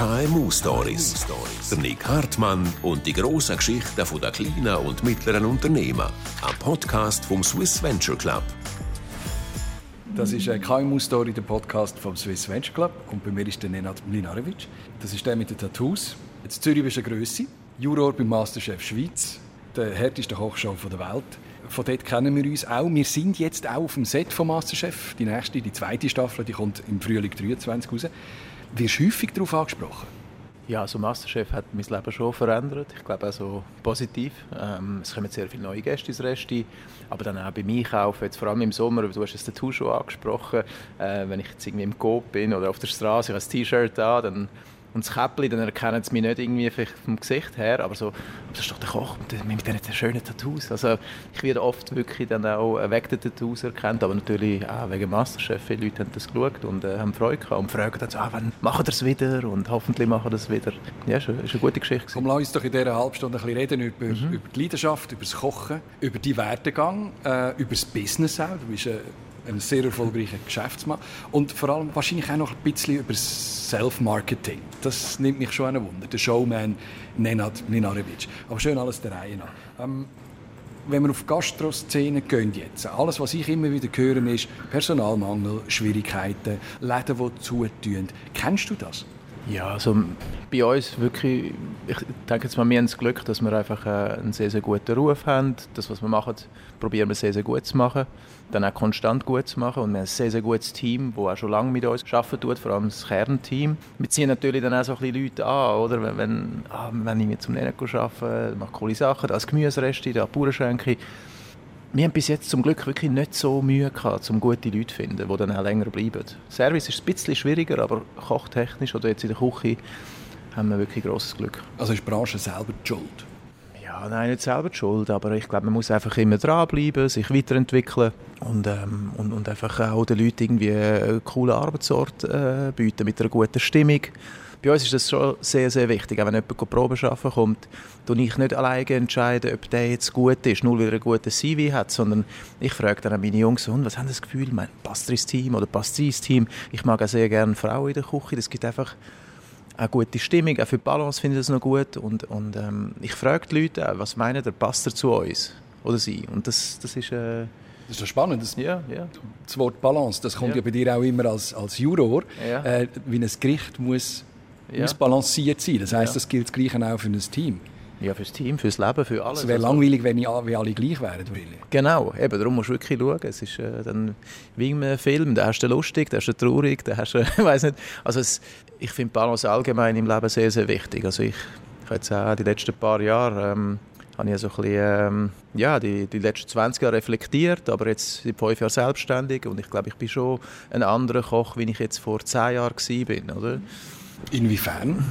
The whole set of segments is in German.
KMU Stories. Der Nick Hartmann und die grossen Geschichten der kleinen und mittleren Unternehmen. Ein Podcast vom Swiss Venture Club. Das ist eine KMU-Story, der Podcast vom Swiss Venture Club. Und bei mir ist der Nenad Mlinarevic. Das ist der mit den Tattoos. Jetzt Zürich ist eine Grösse. Juror beim Masterchef Schweiz. Der härteste Kochshow der Welt. Von dort kennen wir uns auch. Wir sind jetzt auch auf dem Set von Masterchef. Die nächste, die zweite Staffel, die kommt im Frühling 23 raus. Wirst häufig darauf angesprochen? Ja, also Masterchef hat mein Leben schon verändert. Ich glaube auch so positiv. Ähm, es kommen sehr viele neue Gäste ins Resti, aber dann auch beim Einkaufen, jetzt vor allem im Sommer, du hast es Tattoo schon angesprochen, äh, wenn ich jetzt irgendwie im Coop bin oder auf der Straße, ich habe ein T-Shirt an, dann und das Käppli, dann erkennen sie mich nicht irgendwie vielleicht vom Gesicht her, aber so, das ist doch der Koch mit diesen schönen Tattoos. Also ich werde oft wirklich dann auch wegen der Tattoos erkannt, aber natürlich auch wegen Masterchef. Viele Leute haben das geschaut und äh, haben Freude gehabt und fragen dann so, ah, wann machen wir es wieder und hoffentlich machen wir das wieder. Ja, ist eine, ist eine gute Geschichte. Komm, lass uns doch in dieser halben Stunde ein bisschen reden über, mhm. über die Leidenschaft, über das Kochen, über die Werdegang, äh, über das Business auch. Du bist, äh, ein sehr erfolgreicher Geschäftsmann. Und vor allem wahrscheinlich auch noch ein bisschen über Self-Marketing. Das nimmt mich schon ein Wunder. Der Showman Nenad Ninarevic. Aber schön alles der Reihe nach. Ähm, wenn wir auf Gastroszene gehen jetzt, alles, was ich immer wieder höre, ist Personalmangel, Schwierigkeiten, Läden, die zutun. Kennst du das? Ja, also bei uns wirklich, ich denke jetzt mal, wir haben das Glück, dass wir einfach äh, einen sehr, sehr guten Ruf haben. Das, was wir machen, probieren wir sehr, sehr gut zu machen, dann auch konstant gut zu machen. Und wir haben ein sehr, sehr gutes Team, das auch schon lange mit uns arbeiten tut, vor allem das Kernteam. Wir ziehen natürlich dann auch so ein bisschen Leute an, oder? Wenn, wenn, ah, wenn ich zum Nennen arbeite, mache coole Sachen, da ist Gemüsereste, da Bauernschenke wir haben bis jetzt zum Glück wirklich nicht so Mühe gehabt, um gute Leute zu finden, die dann auch länger bleiben. Service ist ein bisschen schwieriger, aber kochtechnisch oder jetzt in der Küche haben wir wirklich grosses Glück. Also ist die Branche selber die schuld? Ja, nein, nicht selber die schuld, aber ich glaube, man muss einfach immer dranbleiben, sich weiterentwickeln und, ähm, und, und einfach auch den Leuten irgendwie einen coolen Arbeitsort äh, bieten mit einer guten Stimmung bei uns ist das schon sehr, sehr wichtig. Auch wenn jemand Proben arbeiten kommt, entscheide ich nicht alleine entscheiden, ob der jetzt gut ist, nur weil er einen guten CV hat, sondern ich frage dann meine Jungs, und was haben das Gefühl, mein, passt ins Team oder passt sie ins Team? Ich mag auch sehr gerne Frauen in der Küche, das gibt einfach eine gute Stimmung, auch für die Balance finde ich das noch gut und, und ähm, ich frage die Leute auch, was meinen der passt er zu uns oder sie und das, das ist... Äh, das ist spannend. Das, ja, ja. das Wort Balance, das kommt ja. ja bei dir auch immer als, als Juror. Ja. Äh, wie ein Gericht muss ja. muss balanciert sein. Das heißt, ja. das gilt das Gleiche auch für ein Team. Ja, fürs Team, fürs Leben, für alles. Es wäre also, langweilig, wenn wir alle gleich wären. Genau, eben, darum musst du wirklich schauen. Es ist äh, dann wie einem Film, da hast du lustig, da hast du traurig, da hast du, ich weiß nicht. Also es, ich finde Balance allgemein im Leben sehr, sehr wichtig. Also ich, ich jetzt auch die letzten paar Jahre ähm, habe ich so ein bisschen, ähm, ja, die, die letzten 20 Jahre reflektiert, aber jetzt seit fünf Jahren selbstständig und ich glaube, ich bin schon ein anderer Koch, wie ich jetzt vor zehn Jahren war, oder? Inwiefern?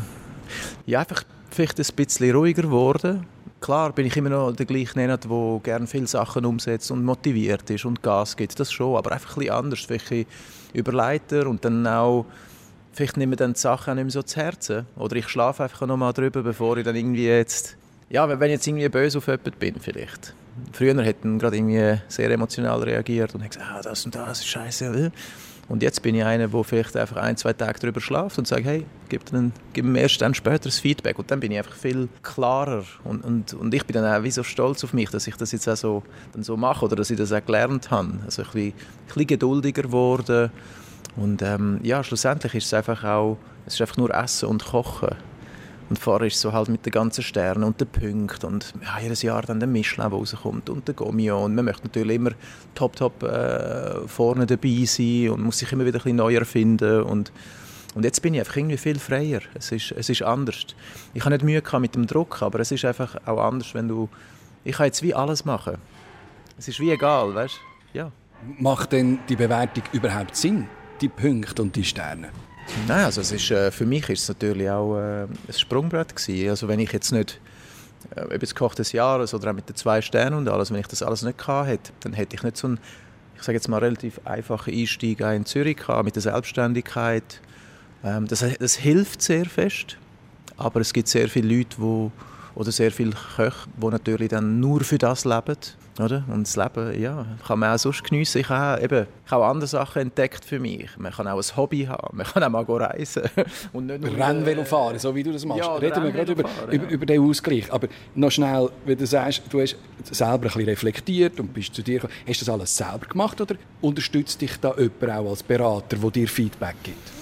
Ja, einfach vielleicht ein bisschen ruhiger geworden. Klar bin ich immer noch der gleiche Nenner, der gerne viele Sachen umsetzt und motiviert ist und Gas gibt, das schon, aber einfach ein bisschen anders, vielleicht überleiter und dann auch vielleicht nehmen dann die Sachen auch nicht mehr so zu Herzen oder ich schlafe einfach noch mal drüber, bevor ich dann irgendwie jetzt, ja, wenn ich jetzt irgendwie böse auf jemanden bin vielleicht. Früher hätten gerade irgendwie sehr emotional reagiert und gesagt, ah, das und das ist scheiße. Und jetzt bin ich einer, der vielleicht einfach ein, zwei Tage darüber schlaft und sagt, hey, gib, dann, gib mir erst dann später das Feedback. Und dann bin ich einfach viel klarer. Und, und, und ich bin dann auch wie so stolz auf mich, dass ich das jetzt auch so, dann so mache oder dass ich das auch gelernt habe. Also ein bisschen, ein bisschen geduldiger geworden. Und ähm, ja, schlussendlich ist es einfach auch, es ist einfach nur Essen und Kochen. Und vorher ist so halt mit den ganzen Sternen und den Punkten und ja, jedes Jahr dann der Michelin, der rauskommt und der Gomio und man möchte natürlich immer top, top äh, vorne dabei sein und muss sich immer wieder ein bisschen neu erfinden und und jetzt bin ich einfach irgendwie viel freier. Es ist, es ist anders. Ich habe nicht Mühe mit dem Druck, aber es ist einfach auch anders, wenn du... Ich kann jetzt wie alles machen. Es ist wie egal, weißt Ja. Macht denn die Bewertung überhaupt Sinn? Die Punkte und die Sterne? Nein, also es ist, äh, für mich ist es natürlich auch äh, ein Sprungbrett gewesen. Also wenn ich jetzt nicht äh, ob jetzt Koch des Jahres oder auch mit den zwei Sternen und alles, wenn ich das alles nicht gehabt hätte, dann hätte ich nicht so einen, ich sage jetzt mal, relativ einfachen Einstieg in Zürich gehabt, mit der Selbstständigkeit. Ähm, das, das hilft sehr fest, aber es gibt sehr viele Leute, die Oder sehr viele Köche, die natürlich dann nur für das leben. Oder? Und das Leben ja, kann man auch sonst geniessen. Ich habe, eben, ich habe andere Sachen entdeckt für mich. Man kann auch ein Hobby haben, man kann auch mal reisen. Und nicht nur Rennvelo fahren, so wie du das machst. Ja, Reden wir gerade über, fahren, über, über, den Ausgleich. Aber noch schnell, wie du sagst, du hast selber ein bisschen reflektiert und bist zu dir gekommen. Hast du das alles selber gemacht oder unterstützt dich da jemand auch als Berater, der dir Feedback gibt?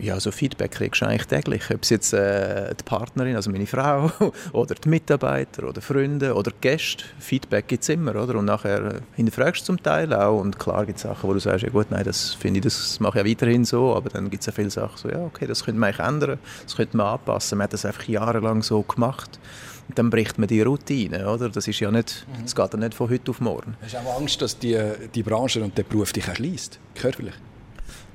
Ja, so Feedback kriegst du eigentlich täglich. Ob es jetzt äh, die Partnerin, also meine Frau, oder die Mitarbeiter oder Freunde oder Gäste, Feedback gibt es immer, oder? Und nachher äh, hinterfragst du zum Teil auch und klar gibt es Sachen, wo du sagst, ja gut, nein, das finde ich, das mache ich ja weiterhin so, aber dann gibt es ja viele Sachen, so, ja okay, das könnte man eigentlich ändern, das könnte man anpassen. Man hat das einfach jahrelang so gemacht. Und dann bricht man die Routine, oder? Das ist ja nicht, mhm. das geht ja nicht von heute auf morgen. Hast du auch Angst, dass die, die Branche und der Beruf dich erschließt, körperlich?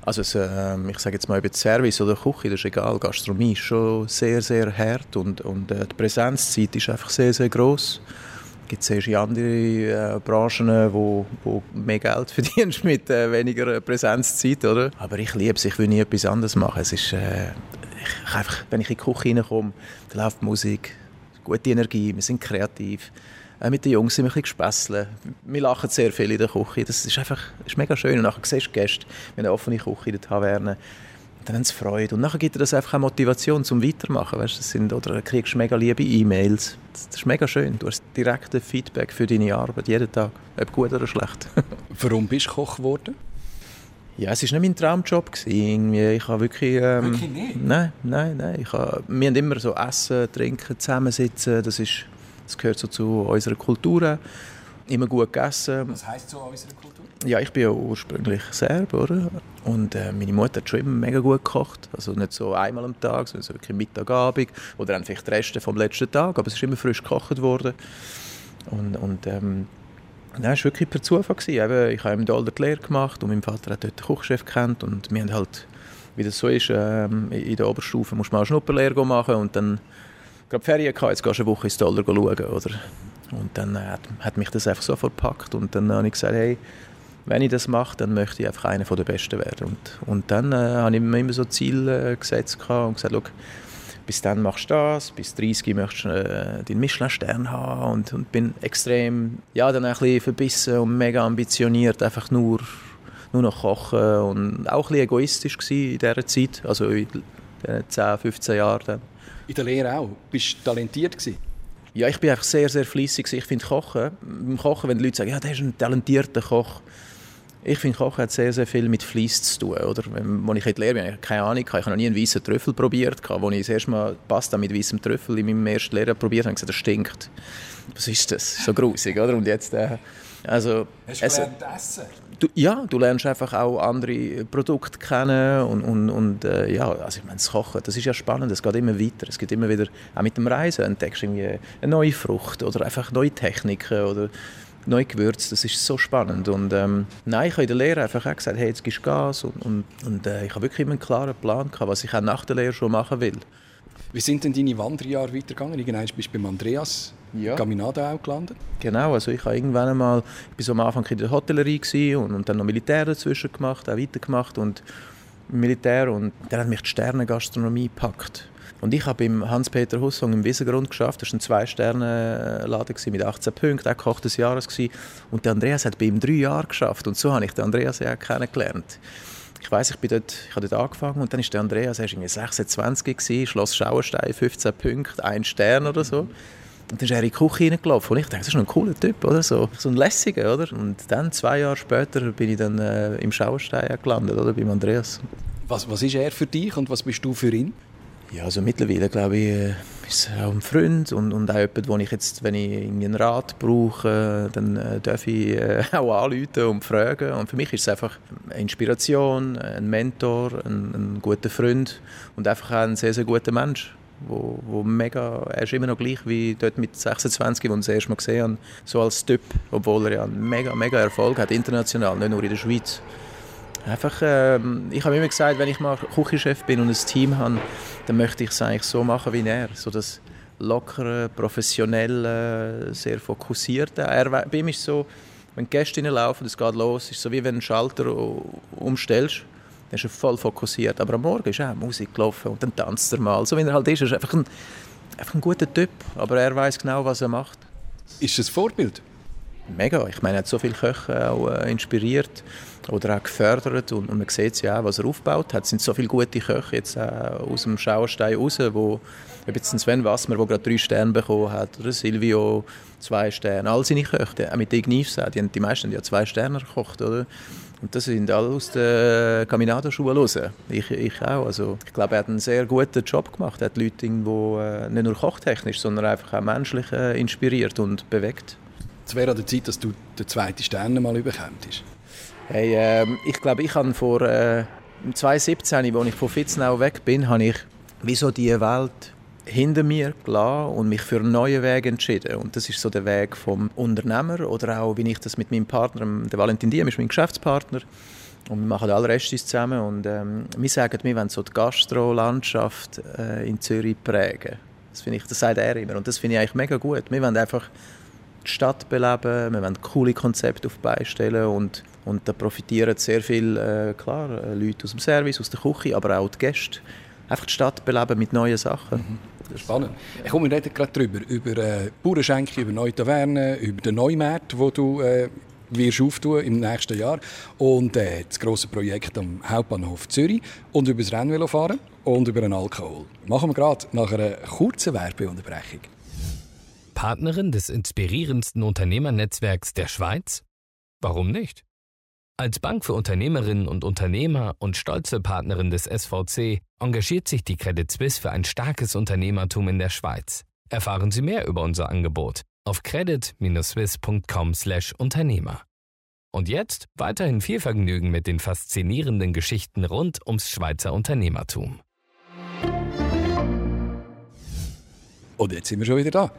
Also es, äh, ich sage jetzt mal, über Service oder Küche, das ist egal. Gastronomie ist schon sehr, sehr hart und, und äh, die Präsenzzeit ist einfach sehr, sehr groß. Es gibt sehr andere äh, Branchen, wo, wo mehr Geld verdienst mit äh, weniger Präsenzzeit, oder? Aber ich liebe es, ich will nie etwas anderes machen. Es ist, äh, ich, einfach, wenn ich in die Küche reinkomme, läuft Musik, gute Energie, wir sind kreativ. Äh, mit den Jungs sind wir ein bisschen. Wir lachen sehr viel in der Küche. Das ist einfach ist mega schön. Und nachher siehst du Gäste, wir haben eine offene Küche in der Taverne. Dann haben sie Freude. Und nachher gibt dir das einfach eine Motivation zum Weitermachen. Weißt, das sind, oder kriegst mega liebe E-Mails. Das ist mega schön. Du hast direktes Feedback für deine Arbeit, jeden Tag. Ob gut oder schlecht. Warum bist du Koch geworden? Ja, es war nicht mein Traumjob. Ich habe wirklich... Ähm, wirklich nicht? Nein, nein, nein. Ich habe, wir haben immer so Essen, Trinken, Zusammensitzen. Das ist das gehört so zu unserer Kultur. Immer gut gegessen. Was heisst so unserer Kultur? Ja, ich bin ja ursprünglich Serb, oder? Und äh, meine Mutter hat schon immer mega gut gekocht. Also nicht so einmal am Tag, sondern so wirklich Mittagabend oder dann vielleicht die Reste vom letzten Tag. Aber es ist immer frisch gekocht worden. Und, und ähm, Nein, es war wirklich per Zufall. Eben, ich habe im Dolder die Lehre gemacht und mein Vater hat dort den Kochchef kennt und wir haben halt, wie das so ist, ähm, in der Oberstufe muss man eine Schnupperlehre machen und dann gerade Ferien gehabt, jetzt gehst du eine Woche ins Dollar schauen, oder? Und dann hat, hat mich das einfach so verpackt und dann habe ich gesagt, hey, wenn ich das mache, dann möchte ich einfach einer der Besten werden. Und, und dann äh, habe ich mir immer so Ziele äh, gesetzt und gesagt, bis dann machst du das, bis 30 möchtest du äh, den Michelin-Stern haben und, und bin extrem, ja, dann ein bisschen verbissen und mega ambitioniert, einfach nur, nur noch kochen und auch ein bisschen egoistisch in dieser Zeit, also in den 10, 15 Jahren dann. In der Lehre auch? Bist du talentiert gewesen? Ja, ich bin einfach sehr, sehr fleissig. Ich finde Kochen, beim Kochen, wenn die Leute sagen, ja, der ist ein talentierter Koch. Ich finde, Kochen hat sehr, sehr viel mit Fleiss zu tun. Oder? Als ich in der Lehre bin, keine Ahnung. Ich habe noch nie einen weißen Trüffel probiert. Als ich das erste Mal Pasta mit weißem Trüffel in meinem ersten Lehre probiert habe, habe ich gesagt, das stinkt. Was ist das? So grusig, oder? Und jetzt... Äh, also, Hast du gelernt essen? Du, ja, du lernst einfach auch andere Produkte kennen und, und, und äh, ja, also ich meine, das Kochen, das ist ja spannend, es geht immer weiter, es geht immer wieder, auch mit dem Reisen entdeckst du irgendwie eine neue Frucht oder einfach neue Techniken oder neue Gewürze, das ist so spannend und ähm, nein, ich habe in der Lehre einfach auch gesagt, hey, jetzt gibst du Gas und, und, und äh, ich habe wirklich immer einen klaren Plan gehabt, was ich auch nach der Lehre schon machen will. Wie sind denn deine Wanderjahre weitergegangen? Irgendwann bist du beim Andreas ja. Gaminado auch gelandet? Genau, also ich habe irgendwann einmal, ich war so am Anfang in der Hotellerie und, und dann noch Militär dazwischen gemacht, auch weitergemacht und Militär und dann hat mich die Sternengastronomie gepackt. Und ich habe beim Hans-Peter Hussong im Wiesengrund geschafft. Das war ein Zwei-Sterne-Laden mit 18 Punkten, auch Koch des Jahres. Gewesen. Und der Andreas hat bei ihm drei Jahre geschafft. Und so habe ich den Andreas ja kennengelernt. Ich weiß, ich, bin dort, ich habe dort angefangen und dann ist der Andreas, er war 26 gewesen, Schloss Schauerstein, 15 Punkte, ein Stern oder so. Und dann ist er in die Küche reingelaufen und ich dachte, das ist ein cooler Typ, oder? So, so ein lässiger, oder? Und dann, zwei Jahre später, bin ich dann äh, im Schauerstein gelandet, oder? Beim Andreas. Was, was ist er für dich und was bist du für ihn? Ja, also mittlerweile glaube ich, äh, ist auch ein Freund und, und auch jemand, wo ich jetzt, wenn ich einen Rat brauche, dann äh, darf ich äh, auch anrufen und fragen. Und für mich ist es einfach eine Inspiration, ein Mentor, ein, ein guter Freund und einfach auch ein sehr, sehr guter Mensch. Wo, wo mega, er ist immer noch gleich wie dort mit 26, als ich das erste Mal gesehen habe, so als Typ, obwohl er ja einen mega, mega Erfolg hat, international, nicht nur in der Schweiz. Einfach, äh, ich habe immer gesagt, wenn ich mal Küchenchef bin und ein Team habe, dann möchte ich es eigentlich so machen wie er. So das lockere, professionelle, sehr fokussierte. Er, bei ihm ist so, wenn Gäste laufen, es geht los, ist so wie wenn du einen Schalter umstellst, dann ist er voll fokussiert. Aber am Morgen ist auch Musik gelaufen und dann tanzt er mal. So wie er halt ist, er ist einfach ein, einfach ein guter Typ, aber er weiß genau, was er macht. Ist es ein Vorbild? Mega. Ich meine, er hat so viele Köche auch äh, inspiriert oder auch gefördert und, und man sieht ja auch, was er aufgebaut hat. Es sind so viele gute Köche jetzt auch aus dem Schauerstein raus, wo ob jetzt Sven Wassmer, der gerade drei Sterne bekommen hat, oder Silvio zwei Sterne, all seine Köche, auch mit Ignifs, die, die meisten haben ja zwei Sterne gekocht, oder? Und das sind alle aus der Caminado-Schule raus. Ich, ich auch. Also, ich glaube, er hat einen sehr guten Job gemacht. Er hat Leute irgendwo äh, nicht nur kochtechnisch, sondern einfach auch menschlich äh, inspiriert und bewegt. Es wäre an der Zeit, dass du den zweiten Stern mal überkommst. Hey, äh, ich glaube, ich habe vor äh, 2017, als ich von Fitznau weg bin, habe ich wie so die Welt hinter mir gelassen und mich für einen neuen Weg entschieden. Und das ist so der Weg vom Unternehmer oder auch, wie ich das mit meinem Partner, der Valentin Diem ist mein Geschäftspartner, und wir machen alle Restis zusammen und ähm, wir sagen, wir wollen so die Gastro-Landschaft äh, in Zürich prägen. Das, ich, das sagt er immer und das finde ich eigentlich mega gut. Wir wollen einfach die Stadt beleben, wir wollen coole Konzepte auf beistellen und, und da profitieren sehr viele, äh, klar, äh, Leute aus dem Service, aus der Küche, aber auch die Gäste. Einfach die Stadt beleben mit neuen Sachen. Mhm. Spannend. Ich komme reden gerade darüber, über äh, Bauernschenke, über neue Tavernen, über den Neumarkt, wo du äh, wirst auftun im nächsten Jahr und äh, das große Projekt am Hauptbahnhof Zürich und über das Rennvelofahren und über den Alkohol. Machen wir gerade nach einer kurzen Werbeunterbrechung. Partnerin des inspirierendsten Unternehmernetzwerks der Schweiz? Warum nicht? Als Bank für Unternehmerinnen und Unternehmer und stolze Partnerin des SVC engagiert sich die Credit Suisse für ein starkes Unternehmertum in der Schweiz. Erfahren Sie mehr über unser Angebot auf credit-swiss.com/Unternehmer. Und jetzt weiterhin viel Vergnügen mit den faszinierenden Geschichten rund ums Schweizer Unternehmertum. Und jetzt sind wir schon wieder da.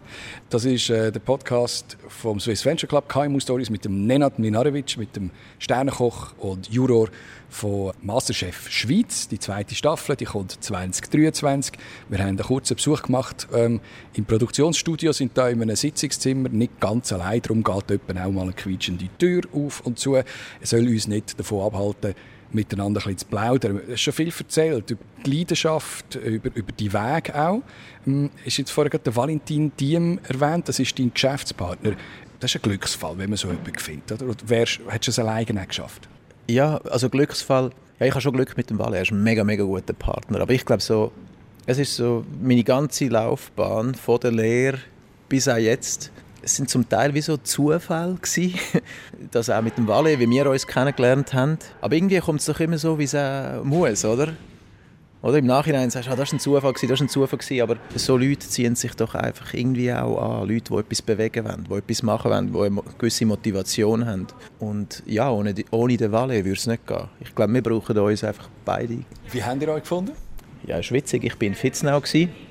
Das ist äh, der Podcast vom Swiss Venture Club KMU Stories mit dem Nenad Minarevic, mit dem Sternenkoch und Juror von Masterchef Schweiz. Die zweite Staffel, die kommt 2023. Wir haben einen kurzen Besuch gemacht ähm, im Produktionsstudio, sind da in einem Sitzungszimmer, nicht ganz allein. Darum geht jemand auch mal eine quietschende Tür auf und zu. Er soll uns nicht davon abhalten, miteinander ein bisschen zu plaudern. Es ist schon viel erzählt über die Leidenschaft, über, über die Wege auch. Ähm, ist jetzt vorher der Valentin Diem erwähnt, das ist dein Geschäftspartner. Das ist ein Glücksfall, wenn man so jemanden findet. Oder, hättest du es alleine geschafft? Ja, also Glücksfall. Ja, ich habe schon Glück mit dem Wale. Er ist ein mega, mega guter Partner. Aber ich glaube so, es ist so meine ganze Laufbahn von der Lehre bis auch jetzt es sind zum Teil wie so Zufälle gewesen, dass auch mit dem Valet, wie wir uns kennengelernt haben. Aber irgendwie kommt es doch immer so, wie es auch muss, oder? Oder im Nachhinein sagst du, ah, das war ein Zufall, das war ein Zufall. Aber so Leute ziehen sich doch einfach irgendwie auch an. Leute, die etwas bewegen wollen, die etwas machen wollen, die eine gewisse Motivation haben. Und ja, ohne, die, ohne den Valet würde es nicht gehen. Ich glaube, wir brauchen uns einfach beide. Wie habt ihr euch gefunden? Ja, war witzig. Ich war in Fitznau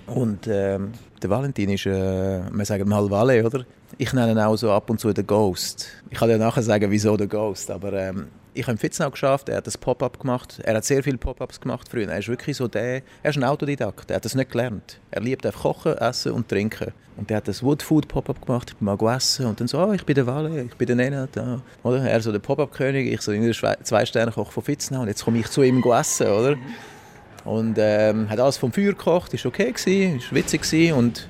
und ähm, der Valentin ist, äh, wir sagen mal Valet, oder? Ich nenne ihn auch so ab und zu den Ghost. Ich kann dir nachher sagen, wieso der Ghost, aber ähm, ich habe im Fitznau geschafft, er hat das Pop-up gemacht. Er hat sehr viele Pop-ups gemacht früher. Er ist wirklich so der, er ist ein Autodidakt, er hat das nicht gelernt. Er liebt einfach kochen, essen und trinken. Und er hat das Wood Food Pop-up gemacht, ich mal essen und dann so, oh, ich bin der Valet, ich bin der Nenad. Ja. Oder? Er so der Pop-up-König, ich so der Zwei-Sterne-Koch von Fitznau und jetzt komme ich zu ihm essen, oder? Und ähm, hat alles vom Feuer gekocht, ist okay gewesen, ist witzig gewesen und,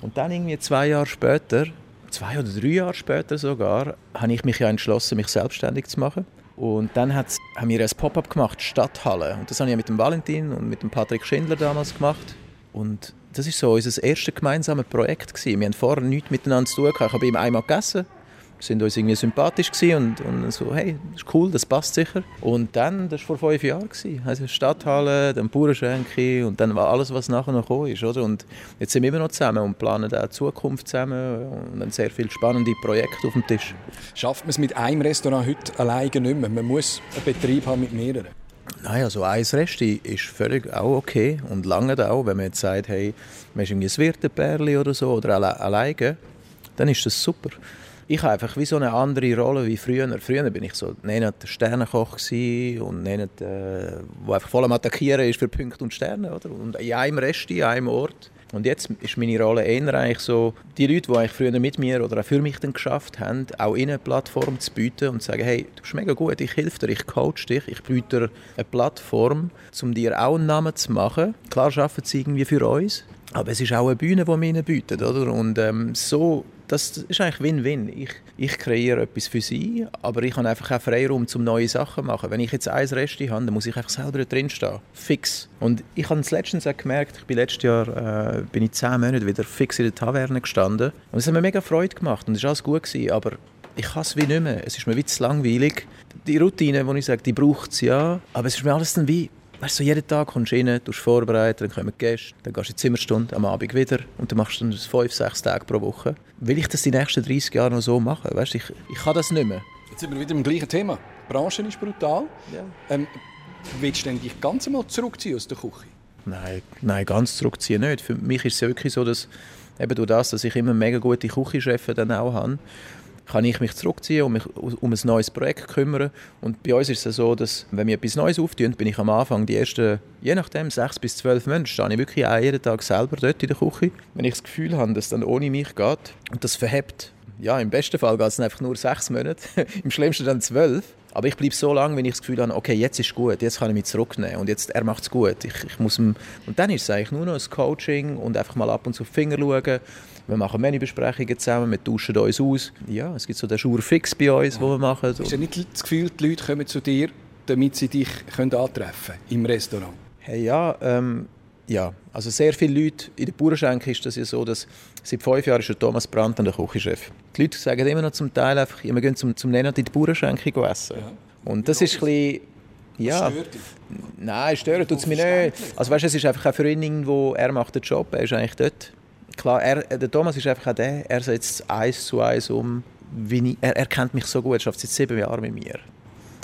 und dann irgendwie zwei Jahre später zwei oder drei Jahre später sogar, habe ich mich ja entschlossen, mich selbstständig zu machen. Und dann haben wir ein Pop-up gemacht, Stadthalle. Und das habe ich mit dem Valentin und mit dem Patrick Schindler damals gemacht. Und das ist so unser erstes gemeinsames Projekt gewesen. Wir haben vorher nichts miteinander zu tun gehabt. Ich habe ihm einmal gegessen sind uns irgendwie sympathisch und, und so, hey, das ist cool, das passt sicher. Und dann, das war vor fünf Jahren, gewesen, also Stadthalle, dann Bauernschenke und dann war alles, was nachher noch gekommen ist. Oder? Und jetzt sind wir immer noch zusammen und planen auch die Zukunft zusammen und dann sehr viele spannende Projekte auf dem Tisch. Schafft man es mit einem Restaurant heute alleine nicht mehr? Man muss einen Betrieb haben mit mehreren? Nein, also ein Rest ist völlig auch okay und lange auch, wenn man jetzt sagt, hey, man ist irgendwie ein Wirtepärli oder so oder alle, alleine, dann ist das super ich habe einfach wie so eine andere Rolle wie früher. Früher bin ich so der Sternenkoch und nicht, äh, wo einfach voll am Attackieren ist für Punkte und Sterne, oder? Und in einem Rest, in einem Ort. Und jetzt ist meine Rolle eher eigentlich so, die Leute, die eigentlich früher mit mir oder auch für mich dann geschafft haben, auch ihnen eine Plattform zu bieten und zu sagen, hey, du bist mega gut, ich helfe dir, ich coach dich, ich biete dir eine Plattform, um dir auch einen Namen zu machen. Klar arbeiten sie irgendwie für uns, Aber es ist auch eine Bühne, die wir ihnen bieten. Oder? Und ähm, so, das ist eigentlich Win-Win. Ich, ich kreiere etwas für sie, aber ich habe einfach auch Freiraum, um neue Sachen zu machen. Wenn ich jetzt ein Rest habe, dann muss ich einfach selber drinstehen. Fix. Und ich habe es letztens auch gemerkt, ich bin letztes Jahr äh, bin ich zehn Monate wieder fix in der Taverne gestanden. Und es hat mir mega Freude gemacht und es war alles gut. Gewesen, aber ich kann es wie nicht mehr. Es ist mir wie zu langweilig. Die Routine, die ich sage, die braucht es ja, aber es ist mir alles dann wie Weißt du, jeden Tag kommst du rein, du vorbereiten, dann kommen Gäste, dann gehst du in die Zimmerstunde, am Abend wieder und dann machst du dann fünf, sechs Tage pro Woche. Will ich das die nächsten 30 Jahre noch so machen? Weißt du, ich, ich kann das nicht mehr. Jetzt sind wir wieder im gleichen Thema. Die Branche ist brutal. Ja. Ähm, willst du dich ganz einmal zurückziehen aus der Küche? Nein, nein, ganz zurückziehen nicht. Für mich ist es ja wirklich so, dass eben durch das, dass ich immer mega gute Küchenchefs dann auch habe, kann ich mich zurückziehen und mich um ein neues Projekt kümmern. Und bei uns ist es so, dass wenn wir etwas Neues auftun, bin ich am Anfang die ersten, je nachdem, sechs bis zwölf Monate, stehe ich wirklich auch jeden Tag selber dort in der Küche. Wenn ich das Gefühl habe, dass es dann ohne mich geht und das verhebt, ja, im besten Fall geht es einfach nur sechs Monate, im schlimmsten dann zwölf. Aber ich bleibe so lange, wenn ich das Gefühl habe, okay, jetzt ist gut, jetzt kann ich mich zurücknehmen und jetzt, er macht es gut. Ich, ich muss und dann ist es eigentlich nur noch ein Coaching und einfach mal ab und zu auf die Finger schauen wir machen Menübesprechungen zusammen, wir tauschen uns aus. Ja, es gibt so den Schur fix bei uns, ja. wo wir machen. Ist ja nicht das Gefühl, die Leute kommen zu dir, damit sie dich können antreffen können im Restaurant? Hey, ja, ähm, ja, also sehr viele Leute, in der Bauernschenke ist das ja so, dass seit fünf Jahren ist der Thomas Brandt der Küchenchef. Die Leute sagen immer noch zum Teil einfach, wir gehen zum, zum Nenad in die Bauernschenke essen. Ja. Und das ist ein bisschen, ja, stört? Nein, stört tut es mich nicht. Also weißt, es ist einfach auch für ihn irgendwo, er macht den Job, er ist eigentlich dort klar, er, der Thomas ist einfach auch der, er setzt eins zu eins um, ich, er, er kennt mich so gut, er schafft seit sieben Jahren mit mir.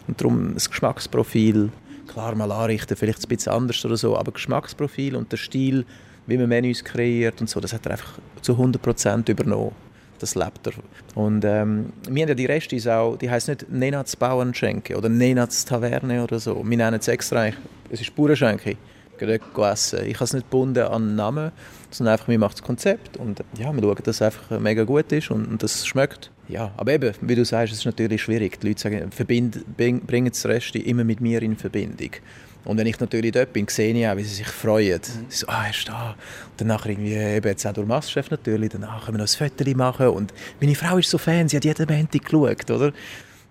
Und darum das Geschmacksprofil, klar mal anrichten, vielleicht ein bisschen anders oder so, aber Geschmacksprofil und der Stil, wie man Menüs kreiert und so, das hat er einfach zu 100% übernommen. Das lebt er. Und ähm, wir haben ja die Reste auch, die heisst nicht Nenats Bauernschenke oder Nenats Taverne oder so. Wir nennen es extra, es ist Bauernschenke. Essen. Ich habe es nicht gebunden an einen Namen, sondern einfach, mir macht das Konzept und ja, wir schauen, dass es einfach mega gut ist und, und dass es schmeckt. Ja, aber eben, wie du sagst, es ist natürlich schwierig. Die Leute sagen, verbind, bringen das Rest immer mit mir in Verbindung. Und wenn ich natürlich dort bin, sehe ich auch, wie sie sich freuen. Mhm. Sie so, ah, er ist da. Und danach irgendwie, eben jetzt auch durch Masterchef natürlich, danach können wir noch ein Foto machen. Und meine Frau ist so Fan, sie hat jeden Montag geschaut, oder?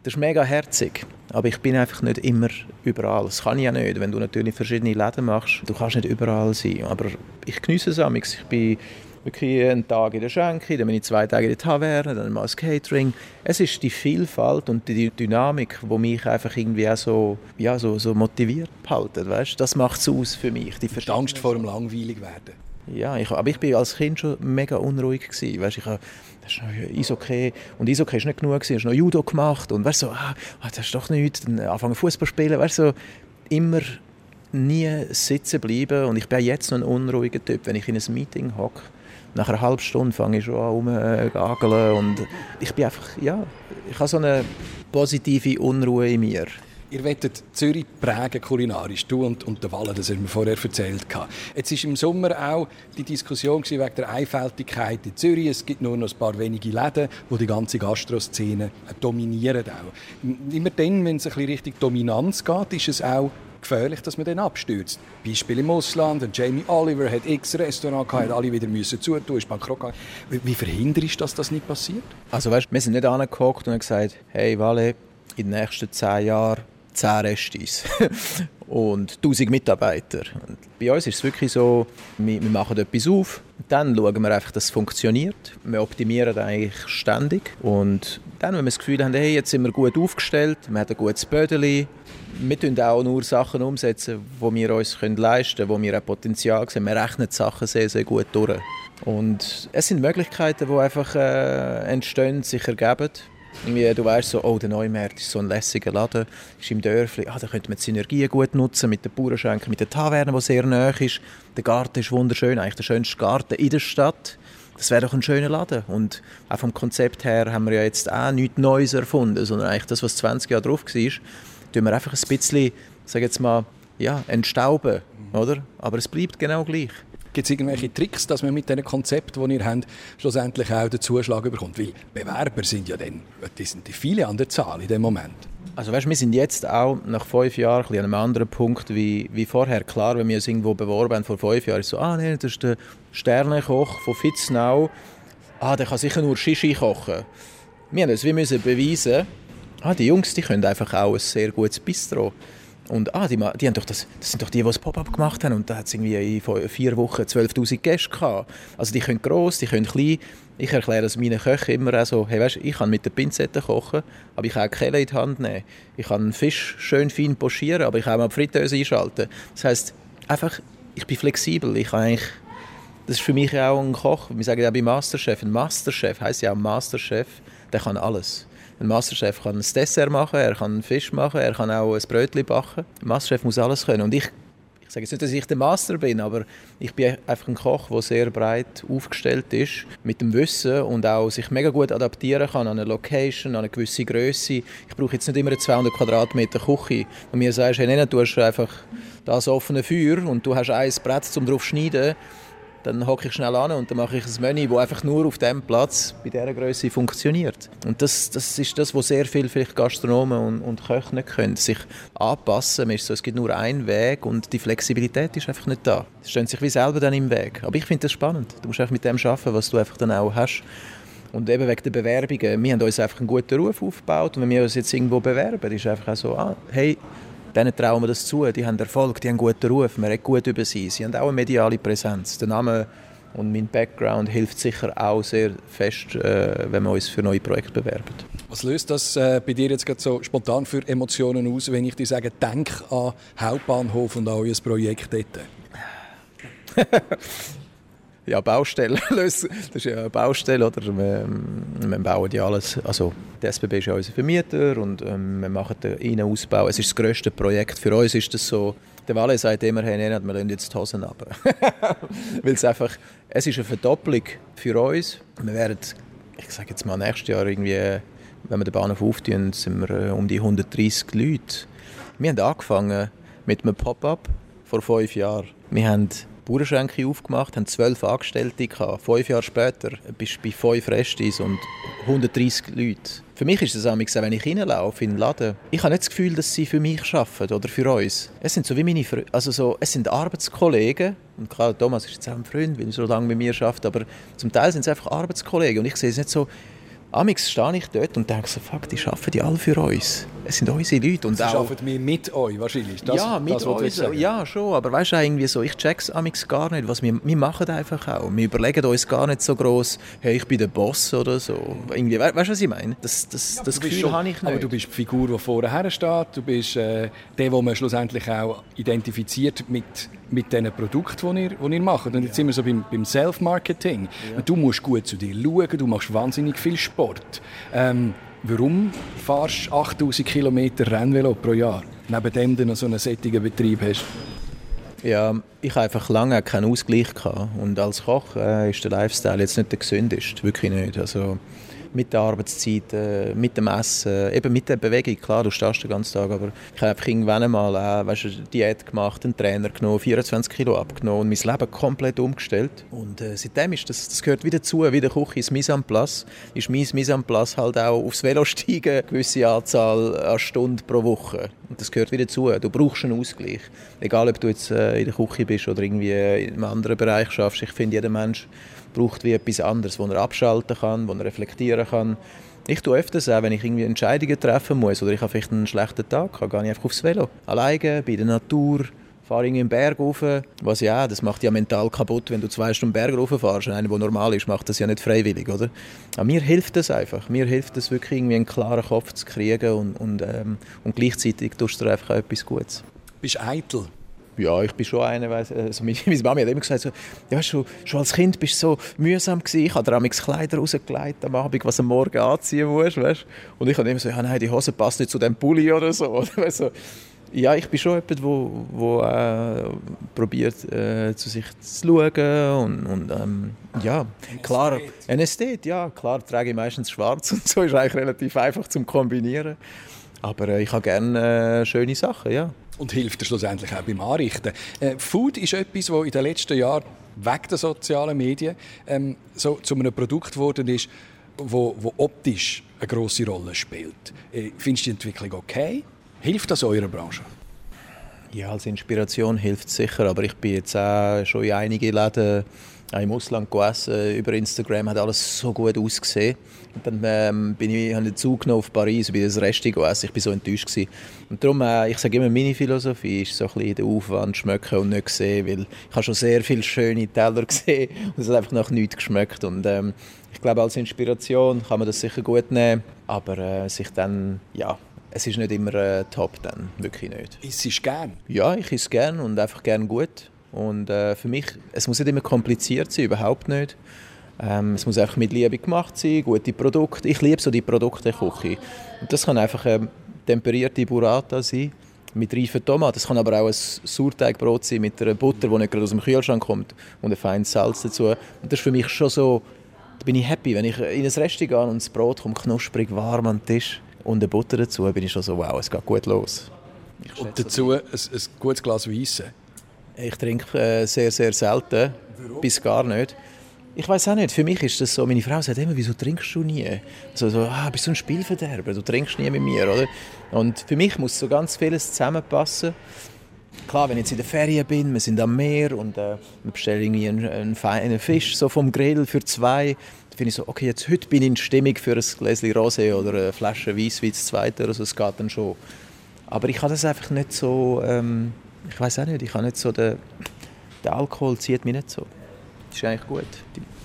Das ist mega herzig. Aber ich bin einfach nicht immer überall. Das kann ich ja nicht. Wenn du natürlich verschiedene Läden machst, du kannst nicht überall sein. Aber ich genieße es auch. Ich bin wirklich einen Tag in der Schenke, dann bin ich zwei Tage in der Taverne, dann mal das Catering. Es ist die Vielfalt und die Dynamik, die mich einfach irgendwie auch so, ja, so, so motiviert halten. Weißt? Das macht es aus für mich. Die, die Angst vor dem langweilig werden. Ja, ich, aber ich war als Kind schon mega unruhig gewesen. Weißt, ich habe noch Eishockey und Eishockey ist nicht genug gewesen, hast noch Judo gemacht und weißt so, ah, ah, das ist doch nichts, dann anfangen Fußball spielen, weißt so immer nie sitzen bleiben und ich bin jetzt noch ein unruhiger Typ, wenn ich in ein Meeting hocke. Nach einer halben Stunde fange ich schon an rumzugageln und ich bin einfach, ja, ich habe so eine positive Unruhe in mir. Ihr wollt Zürich prägen kulinarisch, du und, und der Walle, das haben wir vorher erzählt. Jetzt war im Sommer auch die Diskussion wegen der Einfältigkeit in Zürich. Es gibt nur noch ein paar wenige Läden, die die ganze Gastroszene dominieren. Auch. Immer dann, wenn es ein bisschen Richtung Dominanz geht, ist es auch gefährlich, dass man dann abstürzt. Beispiel im Ausland, Jamie Oliver hat x Restaurant gehabt, alle wieder müssen zutun, ist bankrott gegangen. Wie verhinderst du, dass das nicht passiert? Also weißt, wir sind nicht angeguckt und haben gesagt, hey Wale, in den nächsten zehn Jahren 10 Restis und 1000 Mitarbeiter. Und bei uns ist es wirklich so, wir, wir machen etwas auf, dann schauen wir einfach, dass es funktioniert. Wir optimieren eigentlich ständig und dann, wenn wir das Gefühl haben, hey, jetzt sind wir gut aufgestellt, wir haben ein gutes Bödeli, wir tun auch nur Sachen umsetzen, die wir uns leisten können, wo wir ein Potenzial sehen. Wir rechnen die Sachen sehr, sehr gut durch. Und es sind Möglichkeiten, die einfach äh, entstehen, sich ergeben. Irgendwie, du weißt so, oh, der Neumarkt ist so ein lässiger Laden, ist im Dörfli, ah, da könnte man die Synergien gut nutzen mit den Bauernschenken, mit der Taverne, die sehr nahe ist. Der Garten ist wunderschön, eigentlich der schönste Garten in der Stadt. Das wäre doch ein schöner Laden. Und auch vom Konzept her haben wir ja jetzt auch nichts Neues erfunden, sondern eigentlich das, was 20 Jahre drauf war, tun wir einfach ein bisschen, sag jetzt mal, ja, entstauben, oder? Aber es bleibt genau gleich. Gibt es irgendwelche Tricks, dass man mit diesen Konzepten, die ihr habt, schlussendlich auch den Zuschlag bekommt? Weil Bewerber sind ja dann, die sind viele an der Zahl in dem Moment. Also weißt, wir sind jetzt auch nach fünf Jahren an einem anderen Punkt wie, wie vorher. Klar, wenn wir uns irgendwo beworben haben vor fünf Jahren, ist so, ah nee, das ist der Sternekoch von Fitznau. Ah, der kann sicher nur Shishi kochen. Wir müssen müssen beweisen, ah, die Jungs, die können einfach auch ein sehr gutes Bistro. Und ah, die, die, haben doch das, das sind doch die, die das Pop-up gemacht haben und da hat es irgendwie in vier Wochen 12'000 Gäste gehabt. Also die können gross, die können klein. Ich erkläre das meinen Köchen immer auch so, hey, weißt, ich kann mit der Pinzette kochen, aber ich kann auch Kelle in die Hand nehmen. Ich kann einen Fisch schön fein pochieren, aber ich kann auch mal die Fritteuse einschalten. Das heisst, einfach, ich bin flexibel. Ich kann eigentlich, das ist für mich auch ein Koch. Wir sagen ja bei Masterchef, ein Masterchef heisst ja auch Masterchef, der kann alles. Ein Masterchef kann ein Dessert machen, er kann einen Fisch machen, er kann auch ein Brötchen backen. Ein Masterchef muss alles können. Und ich, ich sage jetzt nicht, dass ich der Master bin, aber ich bin einfach ein Koch, der sehr breit aufgestellt ist, mit dem Wissen und auch sich mega gut adaptieren kann an eine Location, an eine gewisse Größe. Ich brauche jetzt nicht immer eine 200 Quadratmeter Küche. Und mir sagst, hey, nein, du hast einfach das offene Feuer und du hast ein Brett zum drauf schneiden dann hocke ich schnell an und dann mache ich ein Menü, das einfach nur auf dem Platz bei dieser Größe funktioniert. Und das, das ist das, was sehr viele vielleicht Gastronomen und, und Köche nicht können, sich anpassen. Es, so, es gibt nur einen Weg und die Flexibilität ist einfach nicht da. Sie stehen sich wie selber dann im Weg. Aber ich finde das spannend. Du musst einfach mit dem arbeiten, was du einfach dann auch hast. Und eben wegen der Bewerbungen, wir haben uns einfach einen guten Ruf aufgebaut und wenn wir uns jetzt irgendwo bewerben, ist einfach auch so, ah, hey, denen trauen wir das zu. Die haben Erfolg, die haben einen guten Ruf, man redet gut über sie. Sie haben auch eine mediale Präsenz. Der Name und mein Background hilft sicher auch sehr fest, äh, wenn wir uns für neue Projekte bewerben. Was löst das äh, bei dir jetzt so spontan für Emotionen aus, wenn ich dir sage, denk an Hauptbahnhof und an euer Projekt dort? ja, Baustelle. das ist ja eine Baustelle, oder? Wir, wir bauen ja alles. Also, der SBB ist ja unser Vermieter und ähm, wir machen den Innenausbau. Es ist das grösste Projekt. Für uns ist das so, der Walle sagt immer, hey, nein, wir lassen jetzt die Hosen ab. Weil es einfach, es ist eine Verdopplung für uns. Wir werden, ich sage jetzt mal, nächstes Jahr irgendwie, wenn wir den Bahnhof auftun, sind wir äh, um die 130 Leute. Wir haben angefangen mit einem Pop-up vor fünf Jahren. Wir haben Bauernschränke aufgemacht, haben zwölf Angestellte gehabt. Fünf Jahre später bist du bei fünf Restis und 130 Leuten. Für mich ist es auch, wenn ich reinlaufe in den Laden, ich habe nicht das Gefühl, dass sie für mich arbeiten oder für uns. Es sind so wie meine Fre also so, es sind Arbeitskollegen. Und klar, Thomas ist jetzt auch ein Freund, weil er so lange mit mir arbeitet, aber zum Teil sind es einfach Arbeitskollegen. Und ich sehe es nicht so, Amix stehe ich dort und denke so, fuck, die arbeiten die alle für uns. Es sind unsere Leute. Und Sie auch, arbeiten wir mit euch wahrscheinlich? Das, ja, mit das, uns. Ja, schon. Aber weißt du, irgendwie so, ich check's Amix gar nicht. Was wir, wir machen einfach auch. Wir überlegen uns gar nicht so groß, hey, ich bin der Boss oder so. Irgendwie, weißt du, was ich meine? Das, das, ja, das Gefühl habe ich nicht. Aber du bist die Figur, die vorher steht. Du bist äh, der, den man schlussendlich auch identifiziert mit mit den Produkten, die ihr, die ihr macht. Und jetzt sind wir so beim, beim Self-Marketing. Ja. Du musst gut zu dir schauen, du machst wahnsinnig viel Sport. Ähm, warum fahrst du 8000 Kilometer Rennvelo pro Jahr, neben dem du noch so einen sättigen Betrieb hast? Ja, ich habe einfach lange keinen Ausgleich gehabt. Und als Koch äh, ist der Lifestyle jetzt nicht der gesündeste, wirklich nicht. Also, mit der Arbeitszeit, äh, mit dem Essen, eben mit der Bewegung. Klar, du stehst den ganzen Tag, aber ich habe einfach irgendwann einmal äh, weißt, eine Diät gemacht, einen Trainer genommen, 24 Kilo abgenommen und mein Leben komplett umgestellt. Und äh, seitdem ist das, das gehört wieder zu, wie der Küche ist Mise en place, ist mein Mise en place halt auch aufs Velo steigen, eine gewisse Anzahl an Stunden pro Woche. Und das gehört wieder zu. Du brauchst einen Ausgleich. Egal, ob du jetzt äh, in der Küche bist oder irgendwie in einem anderen Bereich schaffst. Ich finde, jeder Mensch braucht wie etwas anderes, wo er abschalten kann, wo er reflektieren kann. Ich tue öfters auch, wenn ich irgendwie Entscheidungen treffen muss oder ich habe vielleicht einen schlechten Tag, gehe ich einfach aufs Velo. Alleine, bei der Natur, fahre in den Berg rauf, was ja, das macht ja mental kaputt, wenn du zwei Stunden Berg rauffährst. Einer, der normal ist, macht das ja nicht freiwillig, oder? Aber mir hilft das einfach. Mir hilft es wirklich, irgendwie einen klaren Kopf zu kriegen und, und, ähm, und gleichzeitig tust du einfach auch etwas Gutes. Bist eitel? Ja, ich bin schon einer, weiss, also meine, meine Mami hat immer gesagt, so, ja, schon, schon als Kind bist du so mühsam gewesen. Ich habe dir Kleider rausgelegt am Abend, was du am Morgen anziehen musst, weißt? Und ich habe immer so, ja, nein, die Hose passt nicht zu dem Pulli oder so. weißt. Ja, ich bin schon jemand, wo, wo äh, probiert, äh, zu sich zu schauen und, und ähm, ja, klar, ein Ästhet, ja, klar trage ich meistens schwarz und so, ist eigentlich relativ einfach zum Kombinieren. Aber äh, ich habe gerne äh, schöne Sachen, ja und hilft dir schlussendlich auch beim Anrichten. Äh, Food ist etwas, das in den letzten Jahren weg den sozialen Medien ähm, so zu einem Produkt geworden ist, wo, wo optisch eine große Rolle spielt. Äh, findest du die Entwicklung okay? Hilft das eurer Branche? Ja, als Inspiration hilft es sicher, aber ich bin jetzt auch schon in einige Läden im Ausland gegessen. Über Instagram hat alles so gut ausgesehen. Und dann ähm, bin ich, habe ich Zug auf Paris und bin das Rest gegessen. Ich war so enttäuscht. Gewesen. Und darum, äh, ich sage immer, meine Philosophie ist so ein bisschen den Aufwand schmecken und nicht sehen, weil ich habe schon sehr viele schöne Teller gesehen und es hat einfach nach nichts geschmeckt. Und ähm, ich glaube, als Inspiration kann man das sicher gut nehmen, aber äh, sich dann, ja, es ist nicht immer äh, top dann, wirklich nicht. Isst es gern? Ja, ich esse gern und einfach gern gut. Und äh, für mich, es muss nicht immer kompliziert sein, überhaupt nicht. Ähm, es muss einfach mit Liebe gemacht sein, gute Produkte. Ich liebe so die Produkte der Küche. Und das kann einfach ähm, temperierte Burrata sein mit reifen Tomaten. Das kann aber auch ein Sauerteigbrot sein mit einer Butter, die nicht gerade aus dem Kühlschrank kommt und ein feines Salz dazu. Und das ist für mich schon so, da bin ich happy, wenn ich in ein Restaurant gehe und das Brot kommt knusprig warm an den Tisch und eine Butter dazu, bin ich schon so, wow, es geht gut los. Und dazu ein, ein gutes Glas Weisse. Ich trinke äh, sehr, sehr selten, Warum? bis gar nicht. Ich weiß auch nicht, für mich ist das so, meine Frau sagt immer, wieso trinkst du nie? Also so, ah, bist du ein Spielverderber, du trinkst nie mit mir, oder? Und für mich muss so ganz vieles zusammenpassen. Klar, wenn ich jetzt in der Ferien bin, wir sind am Meer und äh, wir bestellen irgendwie einen, einen, einen, Fisch so vom Grill für zwei, dann finde ich so, okay, jetzt heute bin ich in Stimmung für ein Gläschen Rosé oder eine Flasche Weisswein zweiter, also es geht dann schon. Aber ich habe das einfach nicht so... Ähm, ich weiß auch nicht, ich habe nicht so den, der Alkohol zieht mich nicht so. Das ist eigentlich gut.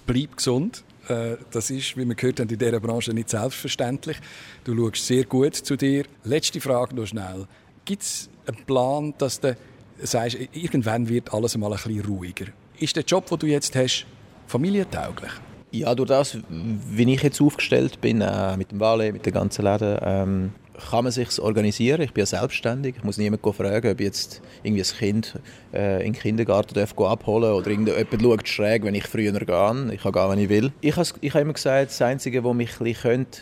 Bleib gesund. Äh, das ist, wie wir gehört haben, in dieser Branche nicht selbstverständlich. Du schaust sehr gut zu dir. Letzte Frage noch schnell. Gibt es einen Plan, dass du sagst, irgendwann wird alles mal ein bisschen ruhiger? Ist der Job, den du jetzt hast, familientauglich? Ja, durch das, wie ich jetzt aufgestellt bin, äh, mit dem Wale, mit den ganzen Läden, ähm, kann man sich organisieren. Ich bin ja selbstständig. Ich muss niemanden fragen, ob ich jetzt irgendwie ein Kind äh, in den Kindergarten darf abholen oder jemand schaut schräg, wenn ich früher gehe. Ich kann gehen, wenn ich will. Ich habe, ich habe immer gesagt, das Einzige, was mich ein könnte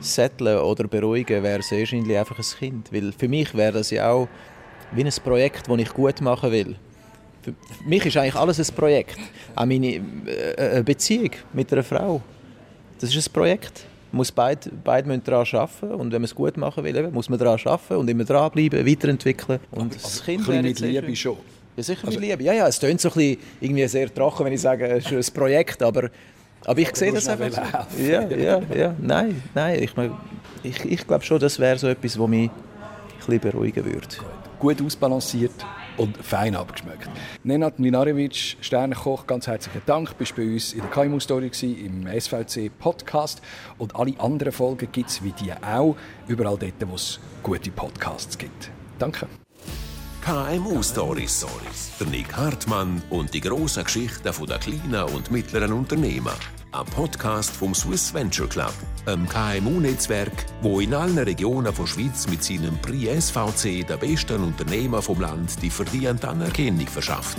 setteln oder beruhigen wäre wahrscheinlich einfach ein Kind. Weil für mich wäre das ja auch wie ein Projekt, das ich gut machen will. Für mich ist eigentlich alles ein Projekt. Auch meine äh, Beziehung mit einer Frau. Das ist ein Projekt muss beide, beide müssen daran arbeiten und wenn man es gut machen will, muss man daran arbeiten und immer dranbleiben, weiterentwickeln. Und aber, das Kind ein mit Liebe schon. Ja, sicher also, mit Liebe. Ja, ja, es klingt so ein bisschen irgendwie sehr trocken, wenn ich sage, es ist ein Projekt, aber, aber ich sehe das einfach so. Ja, ja, ja. Nein, nein, ich, ich, ich glaube schon, das wäre so etwas, was mich ein bisschen beruhigen würde. Gut ausbalanciert und fein abgeschmeckt. Nenad Mlinarevic, Sternenkoch, ganz herzlichen Dank. Bist bei uns in der KMU Story im SVC Podcast und alle anderen Folgen gibt es wie die auch überall dort, wo es gute Podcasts gibt. Danke. KMU Stories. Der Nick Hartmann und die grossen Geschichten der kleinen und mittleren Unternehmen ein Podcast vom Swiss Venture Club, einem KMU-Netzwerk, wo in allen Regionen der Schweiz mit seinem Prix SVC der besten Unternehmer vom Land die verdiente Anerkennung verschafft.